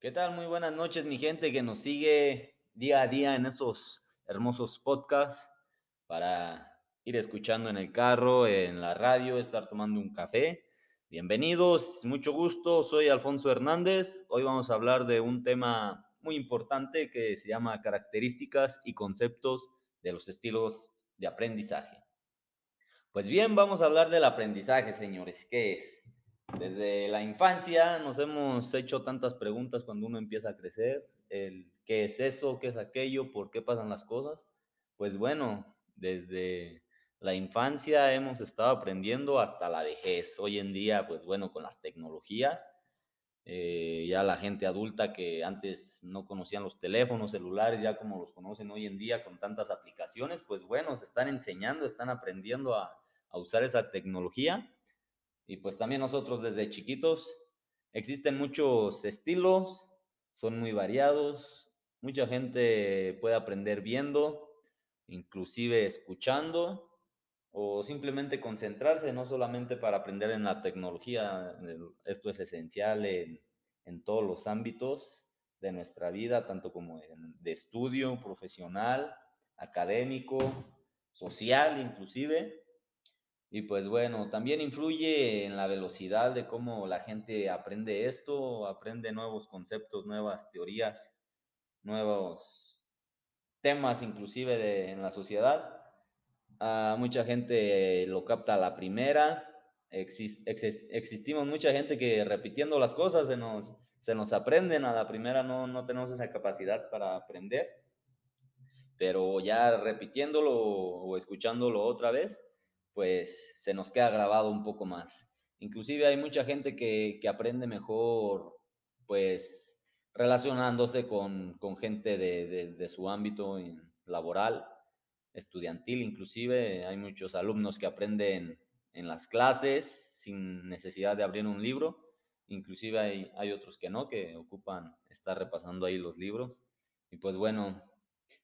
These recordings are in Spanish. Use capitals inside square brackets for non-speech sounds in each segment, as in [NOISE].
¿Qué tal? Muy buenas noches, mi gente que nos sigue día a día en estos hermosos podcasts para ir escuchando en el carro, en la radio, estar tomando un café. Bienvenidos, mucho gusto, soy Alfonso Hernández. Hoy vamos a hablar de un tema muy importante que se llama características y conceptos de los estilos de aprendizaje. Pues bien, vamos a hablar del aprendizaje, señores. ¿Qué es? Desde la infancia nos hemos hecho tantas preguntas cuando uno empieza a crecer, el qué es eso, qué es aquello, por qué pasan las cosas. Pues bueno, desde la infancia hemos estado aprendiendo hasta la vejez. Hoy en día, pues bueno, con las tecnologías, eh, ya la gente adulta que antes no conocían los teléfonos celulares, ya como los conocen hoy en día con tantas aplicaciones, pues bueno, se están enseñando, están aprendiendo a, a usar esa tecnología y pues también nosotros desde chiquitos existen muchos estilos, son muy variados, mucha gente puede aprender viendo, inclusive escuchando o simplemente concentrarse, no solamente para aprender en la tecnología, esto es esencial en, en todos los ámbitos de nuestra vida, tanto como de estudio, profesional, académico, social inclusive. Y pues bueno, también influye en la velocidad de cómo la gente aprende esto, aprende nuevos conceptos, nuevas teorías, nuevos temas inclusive de, en la sociedad. Uh, mucha gente lo capta a la primera. Exist, ex, existimos mucha gente que repitiendo las cosas se nos, se nos aprenden a la primera, no, no tenemos esa capacidad para aprender. Pero ya repitiéndolo o escuchándolo otra vez, pues se nos queda grabado un poco más. Inclusive hay mucha gente que, que aprende mejor, pues relacionándose con, con gente de, de, su ámbito laboral, estudiantil inclusive. Hay muchos alumnos que aprenden en las clases sin necesidad de abrir un libro. Inclusive hay, hay otros que no, que ocupan estar repasando ahí los libros. Y pues bueno,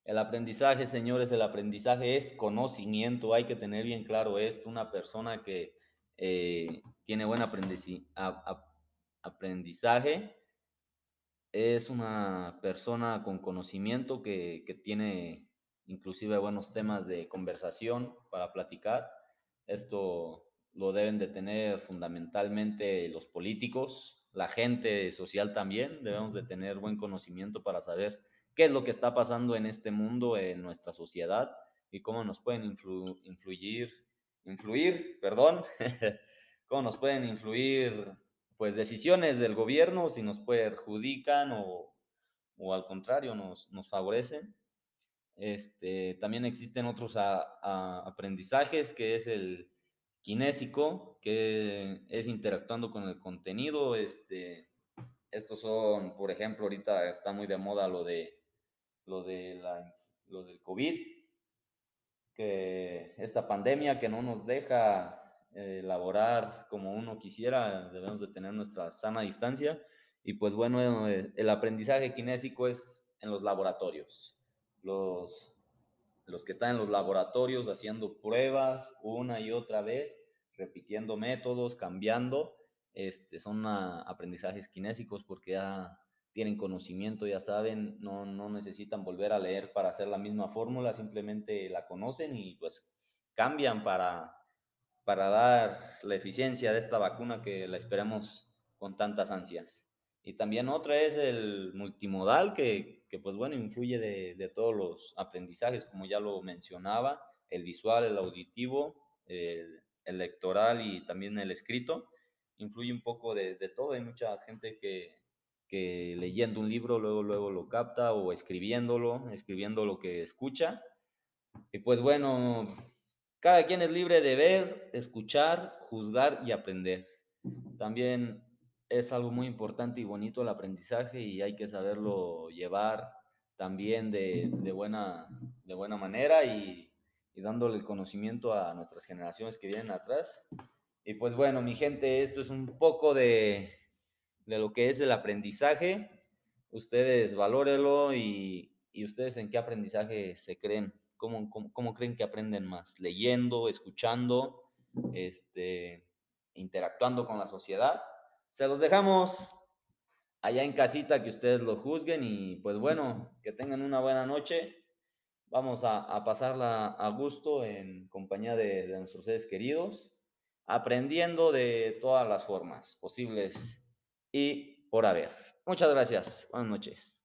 el aprendizaje, señores, el aprendizaje es conocimiento. Hay que tener bien claro esto. Una persona que eh, tiene buen aprendizaje es una persona con conocimiento que, que tiene inclusive buenos temas de conversación para platicar. Esto lo deben de tener fundamentalmente los políticos, la gente social también. Debemos de tener buen conocimiento para saber qué es lo que está pasando en este mundo, en nuestra sociedad y cómo nos pueden influ influir, influir, perdón, [LAUGHS] cómo nos pueden influir pues decisiones del gobierno, si nos perjudican o, o al contrario nos, nos favorecen. Este, también existen otros aprendizajes que es el kinésico, que es interactuando con el contenido. Este, estos son, por ejemplo, ahorita está muy de moda lo de lo, de la, lo del COVID, que esta pandemia que no nos deja eh, laborar como uno quisiera, debemos de tener nuestra sana distancia. Y pues bueno, eh, el aprendizaje kinésico es en los laboratorios. Los, los que están en los laboratorios haciendo pruebas una y otra vez, repitiendo métodos, cambiando, este, son aprendizajes kinésicos porque ya tienen conocimiento, ya saben, no, no necesitan volver a leer para hacer la misma fórmula, simplemente la conocen y pues cambian para, para dar la eficiencia de esta vacuna que la esperamos con tantas ansias. Y también otra es el multimodal, que, que pues bueno, influye de, de, todos los aprendizajes, como ya lo mencionaba, el visual, el auditivo, el electoral y también el escrito. Influye un poco de, de todo. Hay mucha gente que, que leyendo un libro luego, luego lo capta o escribiéndolo, escribiendo lo que escucha. Y pues bueno, cada quien es libre de ver, escuchar, juzgar y aprender. También es algo muy importante y bonito el aprendizaje y hay que saberlo llevar también de, de buena, de buena manera y, y dándole el conocimiento a nuestras generaciones que vienen atrás. Y pues bueno, mi gente, esto es un poco de, de lo que es el aprendizaje. Ustedes valórenlo y, y ustedes en qué aprendizaje se creen, ¿Cómo, cómo, cómo, creen que aprenden más, leyendo, escuchando, este, interactuando con la sociedad. Se los dejamos allá en casita que ustedes lo juzguen y pues bueno, que tengan una buena noche. Vamos a, pasarla a gusto en compañía de, de nuestros seres queridos, aprendiendo de todas las formas posibles y por haber. Muchas gracias. Buenas noches.